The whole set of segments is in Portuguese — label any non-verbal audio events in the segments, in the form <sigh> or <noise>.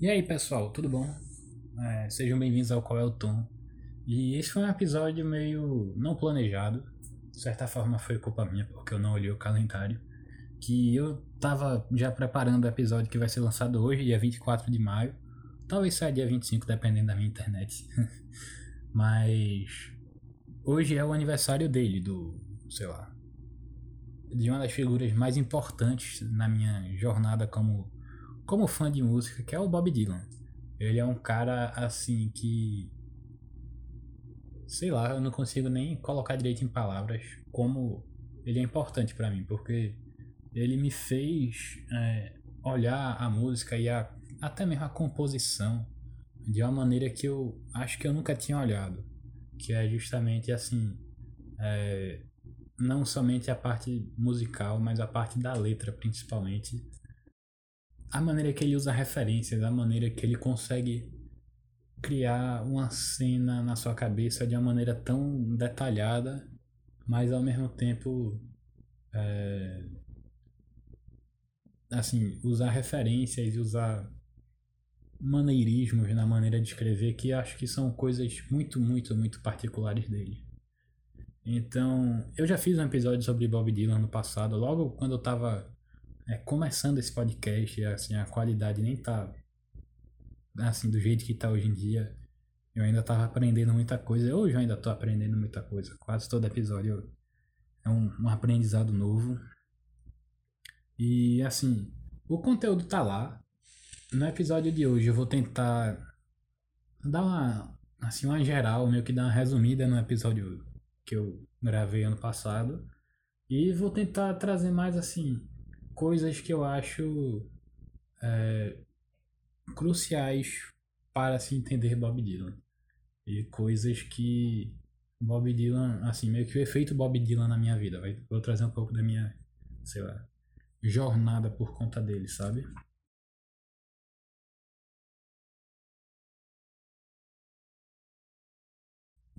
E aí pessoal, tudo bom? É, sejam bem-vindos ao Qual é o Tom. E esse foi um episódio meio não planejado. De certa forma foi culpa minha, porque eu não olhei o calendário. Que eu tava já preparando o episódio que vai ser lançado hoje, dia 24 de maio. Talvez saia dia 25, dependendo da minha internet. <laughs> Mas hoje é o aniversário dele, do, sei lá, de uma das figuras mais importantes na minha jornada como como fã de música, que é o Bob Dylan. Ele é um cara assim que. Sei lá, eu não consigo nem colocar direito em palavras como ele é importante para mim, porque ele me fez é, olhar a música e a, até mesmo a composição de uma maneira que eu acho que eu nunca tinha olhado. Que é justamente assim. É, não somente a parte musical, mas a parte da letra principalmente a maneira que ele usa referências, a maneira que ele consegue criar uma cena na sua cabeça de uma maneira tão detalhada, mas ao mesmo tempo é, assim usar referências e usar maneirismos na maneira de escrever que acho que são coisas muito muito muito particulares dele. Então, eu já fiz um episódio sobre Bob Dylan no passado, logo quando eu estava é, começando esse podcast, assim, a qualidade nem tá assim do jeito que tá hoje em dia. Eu ainda tava aprendendo muita coisa. Hoje eu ainda tô aprendendo muita coisa. Quase todo episódio é um, um aprendizado novo. E assim, o conteúdo tá lá. No episódio de hoje eu vou tentar dar uma assim uma geral, meio que dar uma resumida no episódio que eu gravei ano passado. E vou tentar trazer mais assim coisas que eu acho é, cruciais para se entender Bob Dylan. E coisas que Bob Dylan, assim, meio que o efeito Bob Dylan na minha vida. Vou trazer um pouco da minha, sei lá, jornada por conta dele, sabe?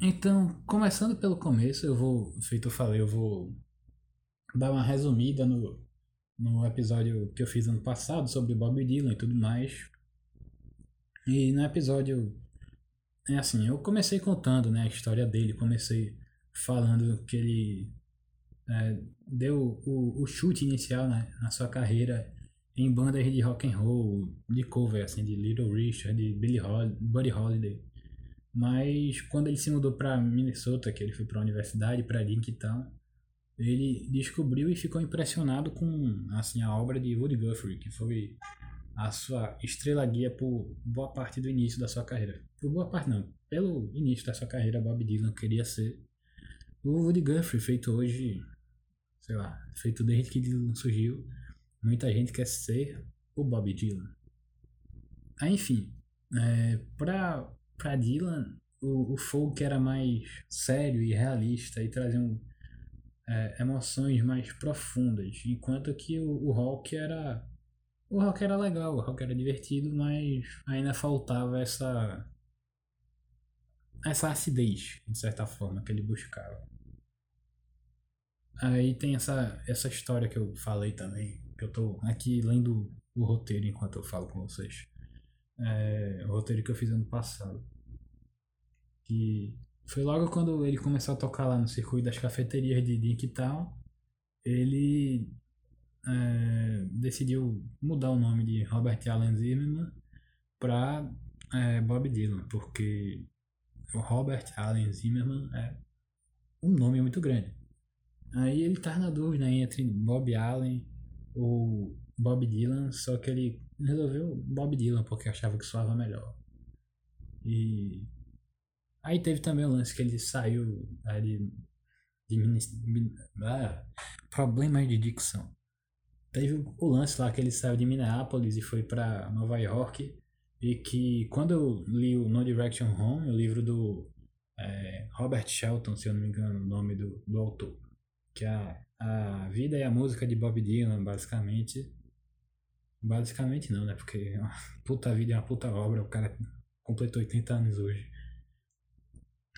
Então, começando pelo começo, eu vou, feito eu falei, eu vou dar uma resumida no, no episódio que eu fiz ano passado sobre Bob Dylan e tudo mais. E no episódio é assim, eu comecei contando né, a história dele, comecei falando que ele é, deu o, o chute inicial né, na sua carreira em bandas de rock and roll, de cover, assim, de Little Richard, de Billy Hol Buddy Holiday. Mas quando ele se mudou para Minnesota, que ele foi para a universidade, para Dinkytown, ele descobriu e ficou impressionado com assim a obra de Woody Guthrie, que foi a sua estrela guia por boa parte do início da sua carreira. Por boa parte não, pelo início da sua carreira, Bob Dylan queria ser o Woody Guthrie, feito hoje, sei lá, feito desde que Dylan surgiu. Muita gente quer ser o Bob Dylan. Aí, enfim, é, para para Dylan, o, o folk era mais sério e realista e trazia um é, emoções mais profundas, enquanto que o, o rock era o rock era legal, o rock era divertido, mas ainda faltava essa essa acidez, de certa forma, que ele buscava. Aí tem essa, essa história que eu falei também, que eu tô aqui lendo o roteiro enquanto eu falo com vocês. É, o roteiro que eu fiz ano passado. Que foi logo quando ele começou a tocar lá no circuito das cafeterias de Dinktown, ele é, decidiu mudar o nome de Robert Allen Zimmerman para é, Bob Dylan, porque o Robert Allen Zimmerman é um nome muito grande. Aí ele tá na dúvida entre Bob Allen ou Bob Dylan, só que ele resolveu Bob Dylan porque achava que soava melhor. E Aí teve também o lance que ele saiu ali de, ah, problemas de dicção. Teve o lance lá que ele saiu de Minneapolis e foi para Nova York e que quando eu li o No Direction Home, o livro do é, Robert Shelton, se eu não me engano o nome do, do autor, que é a, a vida e a música de Bob Dylan, basicamente. Basicamente não, né? Porque uma <laughs> puta vida é uma puta obra, o cara completou 80 anos hoje.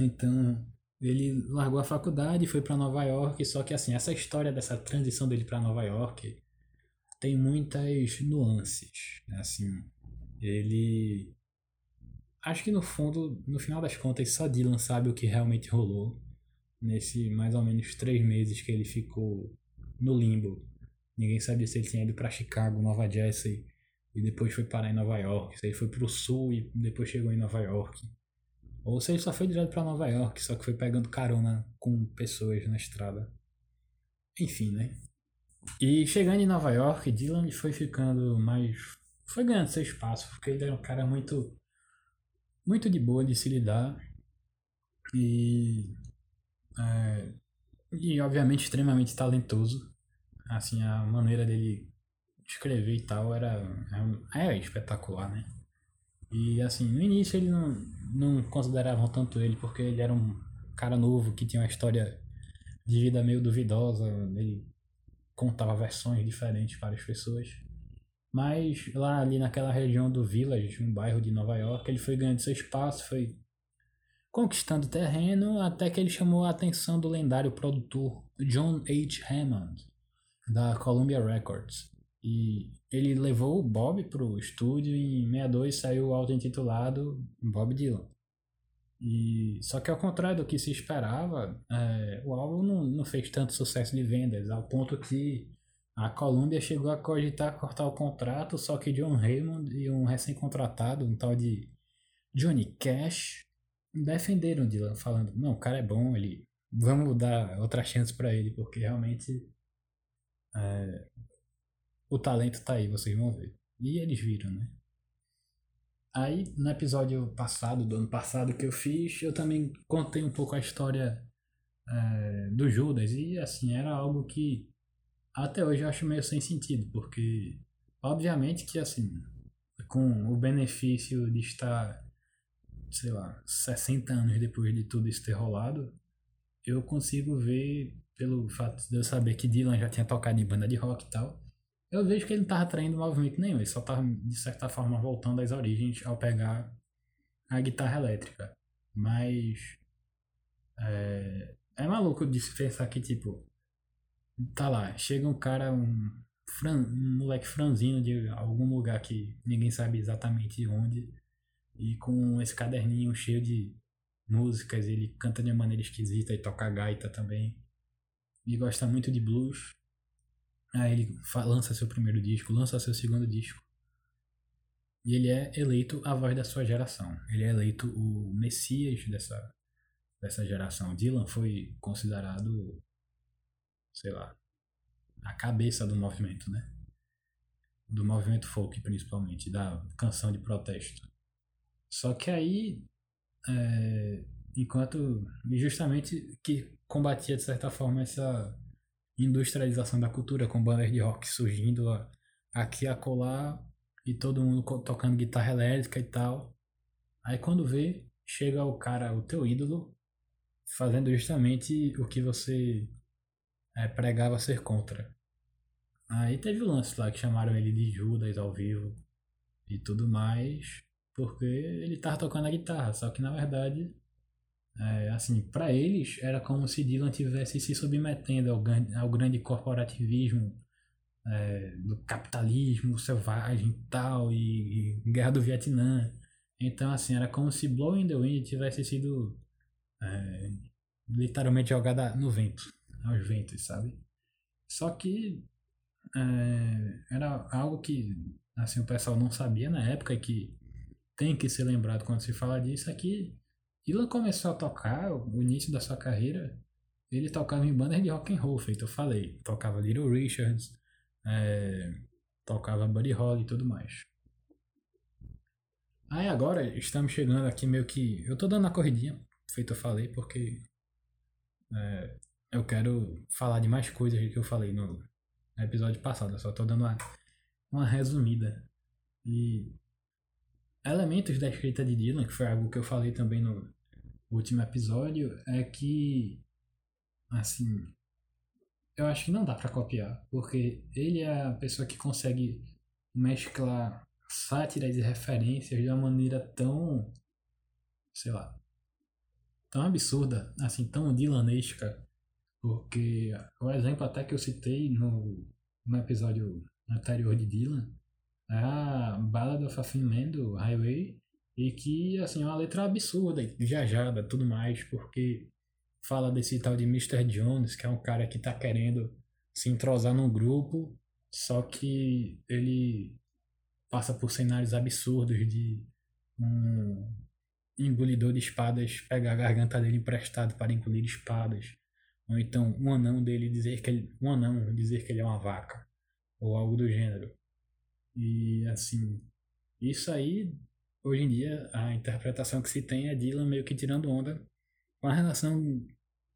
Então, ele largou a faculdade e foi para Nova York, só que assim, essa história dessa transição dele para Nova York tem muitas nuances. Assim, ele. Acho que no fundo, no final das contas, só Dylan sabe o que realmente rolou nesse mais ou menos três meses que ele ficou no limbo. Ninguém sabia se ele tinha ido para Chicago, Nova Jersey, e depois foi parar em Nova York, se ele foi pro sul e depois chegou em Nova York. Ou se ele só foi direto para Nova York, só que foi pegando carona com pessoas na estrada. Enfim, né? E chegando em Nova York, Dylan foi ficando mais. Foi ganhando seu espaço, porque ele era um cara muito. muito de boa de se lidar. E. É, e obviamente extremamente talentoso. Assim, a maneira dele escrever e tal era. É, é espetacular, né? E assim, no início ele não, não consideravam tanto ele, porque ele era um cara novo que tinha uma história de vida meio duvidosa. Ele contava versões diferentes para as pessoas. Mas lá ali naquela região do Village, um bairro de Nova York, ele foi ganhando seu espaço, foi conquistando terreno, até que ele chamou a atenção do lendário produtor John H. Hammond, da Columbia Records. E ele levou o Bob pro estúdio e em 62 saiu o auto-intitulado Bob Dylan. E, só que ao contrário do que se esperava, é, o álbum não, não fez tanto sucesso de vendas, ao ponto que a Columbia chegou a cogitar cortar o contrato, só que John Raymond e um recém-contratado, um tal de Johnny Cash, defenderam Dylan, falando: não, o cara é bom, ele vamos dar outra chance para ele, porque realmente é, o talento tá aí, vocês vão ver. E eles viram, né? Aí, no episódio passado, do ano passado que eu fiz, eu também contei um pouco a história é, do Judas. E, assim, era algo que até hoje eu acho meio sem sentido, porque, obviamente que, assim, com o benefício de estar, sei lá, 60 anos depois de tudo isso ter rolado, eu consigo ver, pelo fato de eu saber que Dylan já tinha tocado em banda de rock e tal, eu vejo que ele não estava traindo movimento nenhum, ele só estava, de certa forma, voltando às origens ao pegar a guitarra elétrica. Mas. É, é maluco de se pensar que, tipo. Tá lá, chega um cara, um, fran, um moleque franzino de algum lugar que ninguém sabe exatamente onde, e com esse caderninho cheio de músicas, ele canta de uma maneira esquisita e toca gaita também. E gosta muito de blues. Aí ele lança seu primeiro disco, lança seu segundo disco. E ele é eleito a voz da sua geração. Ele é eleito o messias dessa, dessa geração. Dylan foi considerado, sei lá, a cabeça do movimento, né? Do movimento folk, principalmente, da canção de protesto. Só que aí, é, enquanto, justamente que combatia de certa forma essa industrialização da cultura, com bandas de rock surgindo aqui a colar e todo mundo tocando guitarra elétrica e tal. Aí quando vê, chega o cara, o teu ídolo, fazendo justamente o que você é, pregava ser contra. Aí teve o lance lá que chamaram ele de Judas ao vivo e tudo mais, porque ele tava tocando a guitarra, só que na verdade é, assim, para eles era como se Dylan tivesse se submetendo ao, ao grande corporativismo é, do capitalismo selvagem e tal, e, e, guerra do Vietnã. Então, assim, era como se Blowing the Wind tivesse sido é, literalmente jogada no vento, aos ventos, sabe? Só que é, era algo que assim, o pessoal não sabia na época e que tem que ser lembrado quando se fala disso, é que Dylan começou a tocar, o início da sua carreira, ele tocava em bandas de rock and roll, feito eu falei. Tocava Little Richards, é, tocava Buddy Holly e tudo mais. Aí agora estamos chegando aqui meio que. Eu tô dando a corridinha, feito eu falei, porque é, eu quero falar de mais coisas que eu falei no, no episódio passado. Eu só tô dando uma, uma resumida. E elementos da escrita de Dylan, que foi algo que eu falei também no último episódio, é que, assim, eu acho que não dá para copiar, porque ele é a pessoa que consegue mesclar sátiras e referências de uma maneira tão, sei lá, tão absurda, assim, tão dylanesca, porque o exemplo até que eu citei no, no episódio anterior de Dylan, a Ballad of a Thin do Highway, e que, assim, é uma letra absurda, viajada, tudo mais, porque fala desse tal de Mr. Jones, que é um cara que tá querendo se entrosar num grupo, só que ele passa por cenários absurdos de um engolidor de espadas pegar a garganta dele emprestado para engolir espadas, ou então um anão dele dizer que ele, um anão dizer que ele é uma vaca, ou algo do gênero. E assim, isso aí, hoje em dia, a interpretação que se tem é Dylan meio que tirando onda com a relação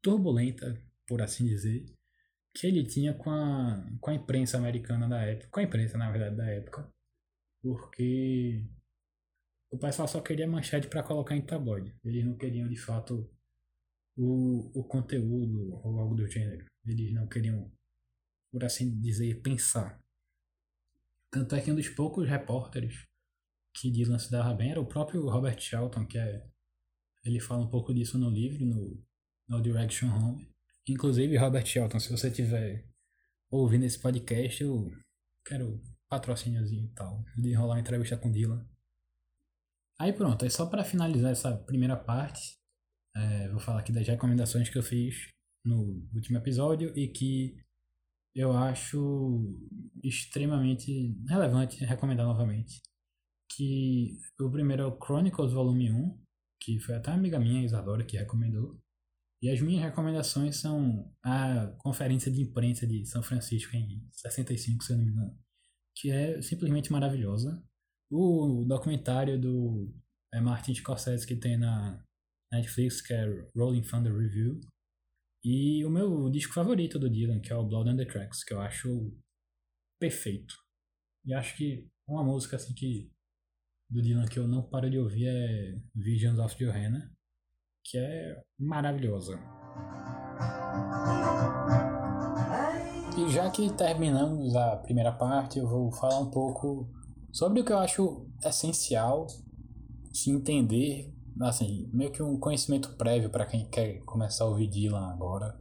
turbulenta, por assim dizer, que ele tinha com a, com a imprensa americana da época, com a imprensa, na verdade, da época, porque o pessoal só queria manchete para colocar em tabloide. Eles não queriam, de fato, o, o conteúdo ou algo do gênero. Eles não queriam, por assim dizer, pensar. Tanto é que um dos poucos repórteres que Dylan se dava bem era o próprio Robert Shelton, que é. Ele fala um pouco disso no livro, no, no Direction Home. Inclusive, Robert Shelton, se você tiver ouvindo esse podcast, eu quero patrocíniozinho e tal, de rolar uma entrevista com Dylan. Aí pronto, aí só para finalizar essa primeira parte, é, vou falar aqui das recomendações que eu fiz no último episódio e que eu acho extremamente relevante recomendar novamente. Que o primeiro é o Chronicles Volume 1, que foi até uma amiga minha, Isadora, que recomendou. E as minhas recomendações são a conferência de imprensa de São Francisco em 65, se eu não me engano, que é simplesmente maravilhosa. O documentário do é, Martin Scorsese que tem na Netflix, que é Rolling Thunder Review. E o meu disco favorito do Dylan, que é o Blood on the Tracks, que eu acho perfeito. E acho que uma música assim que do Dylan que eu não paro de ouvir é Visions of Johanna que é maravilhosa. E já que terminamos a primeira parte, eu vou falar um pouco sobre o que eu acho essencial se entender, assim, meio que um conhecimento prévio para quem quer começar a ouvir Dylan agora.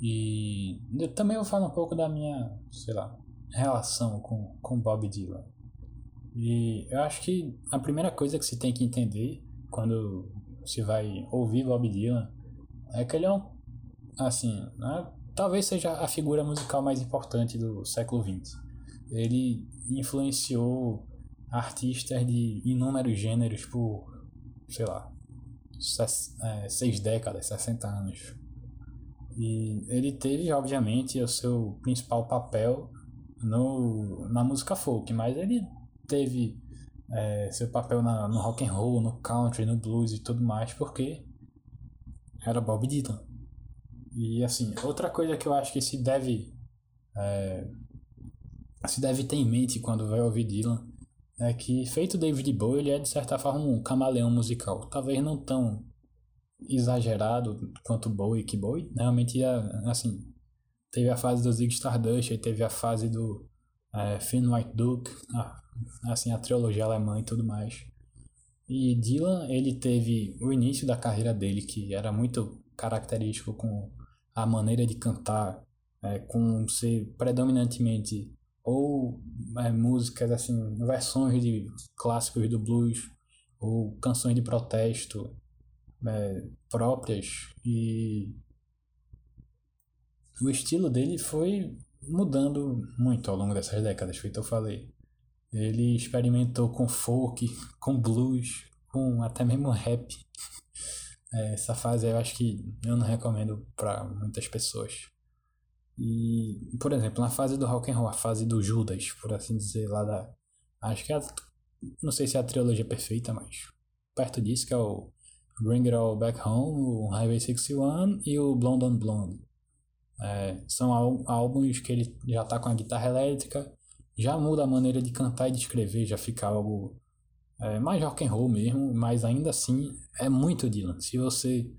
E eu também vou falar um pouco da minha, sei lá, relação com, com Bob Dylan. E eu acho que a primeira coisa que se tem que entender quando se vai ouvir Bob Dylan, é que ele é um, assim, né, talvez seja a figura musical mais importante do século XX. Ele influenciou artistas de inúmeros gêneros por, sei lá, seis, é, seis décadas, 60 anos. E ele teve, obviamente, o seu principal papel no, na música folk, mas ele teve é, seu papel na, no rock and roll, no country, no blues e tudo mais, porque era Bob Dylan. E assim, outra coisa que eu acho que se deve é, se deve ter em mente quando vai ouvir Dylan é que feito David Bowie ele é de certa forma um camaleão musical, talvez não tão exagerado quanto Bowie, que Bowie realmente é, assim teve a fase do Zig Stardust, e teve a fase do é, Finn White Duke, a assim, a trilogia alemã e tudo mais. E Dylan, ele teve o início da carreira dele, que era muito característico com a maneira de cantar, é, com ser predominantemente ou é, músicas, assim, versões de clássicos do blues, ou canções de protesto é, próprias. E o estilo dele foi mudando muito ao longo dessas décadas, feito eu falei. Ele experimentou com folk, com blues, com até mesmo rap. <laughs> É, essa fase eu acho que eu não recomendo para muitas pessoas. E, por exemplo, na fase do rock and roll, a fase do Judas, por assim dizer, lá da. Acho que é. A, não sei se é a trilogia perfeita, mas perto disso, que é o Bring It All Back Home, o Highway 61 e o Blonde on Blonde. É, são álbuns que ele já tá com a guitarra elétrica já muda a maneira de cantar e de escrever, já fica algo é, mais rock and roll mesmo, mas ainda assim é muito Dylan. Se você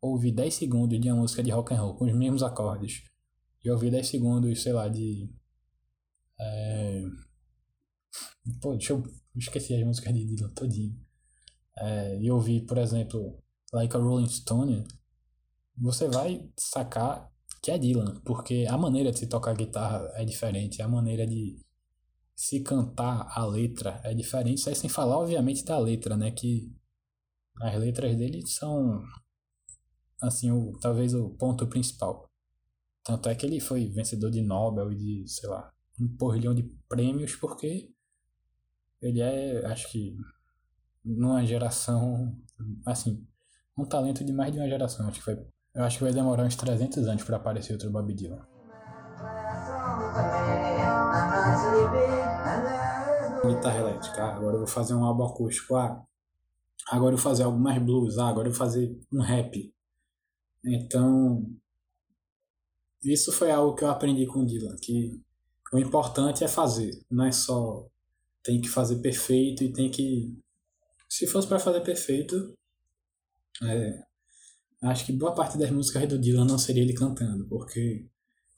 ouvir 10 segundos de uma música de rock and roll com os mesmos acordes e ouvir 10 segundos, sei lá, de é... Pô, deixa eu esqueci as músicas de Dylan todinho. É, e ouvir, por exemplo, Like a Rolling Stone, você vai sacar que é Dylan, porque a maneira de se tocar guitarra é diferente, a maneira de se cantar a letra é diferente, isso aí sem falar, obviamente, da letra, né? Que as letras dele são, assim, o, talvez o ponto principal. Tanto é que ele foi vencedor de Nobel e de, sei lá, um porrilhão de prêmios, porque ele é, acho que, numa geração, assim, um talento de mais de uma geração. Acho que foi, eu acho que vai demorar uns 300 anos para aparecer outro Bob Dylan. Guitarra elétrica, ah, agora eu vou fazer um álbum acústico. Ah, agora eu vou fazer algo mais blues. Ah, agora eu vou fazer um rap. Então, isso foi algo que eu aprendi com o Dylan, que o importante é fazer, não é só tem que fazer perfeito e tem que se fosse para fazer perfeito, é, acho que boa parte das músicas do Dylan não seria ele cantando, porque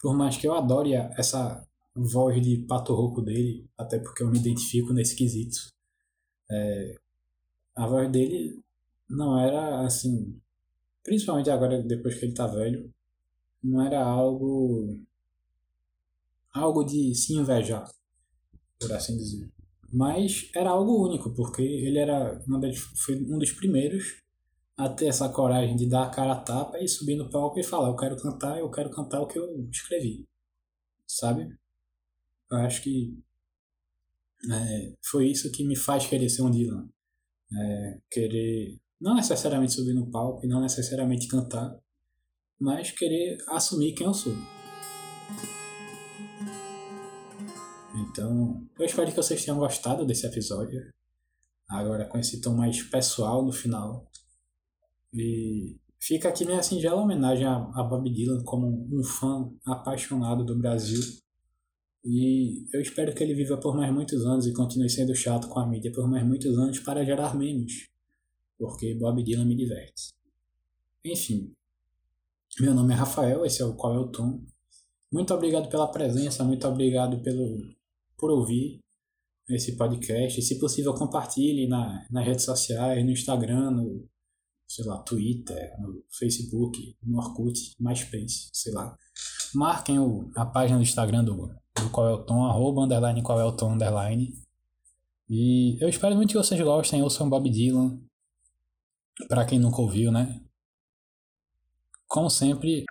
por mais que eu adore essa voz de pato rouco dele, até porque eu me identifico nesse quesito, é, a voz dele não era assim, principalmente agora depois que ele tá velho, não era algo algo de se invejar, por assim dizer. Mas era algo único, porque ele era das, foi um dos primeiros a ter essa coragem de dar a cara a tapa e subir no palco e falar: Eu quero cantar, eu quero cantar o que eu escrevi. Sabe? Eu acho que é, foi isso que me faz querer ser um Dylan. É, querer não necessariamente subir no palco e não necessariamente cantar, mas querer assumir quem eu sou. Então, eu espero que vocês tenham gostado desse episódio. Agora com esse tom mais pessoal no final. E fica aqui minha singela homenagem a, a Bob Dylan como um fã apaixonado do Brasil. E eu espero que ele viva por mais muitos anos e continue sendo chato com a mídia por mais muitos anos para gerar memes. Porque Bob Dylan me diverte. Enfim, meu nome é Rafael, esse é o Qual é o Tom. Muito obrigado pela presença, muito obrigado pelo, por ouvir esse podcast. Se possível, compartilhe na, nas redes sociais, no Instagram, no sei lá, Twitter, no Facebook, no Orkut, MySpace, sei lá. Marquem o, a página do Instagram do, do Qual é o Tom, arroba, underline, qual é o Tom, underline. E eu espero muito que vocês gostem, sou Bob Dylan. Pra quem nunca ouviu, né? Como sempre.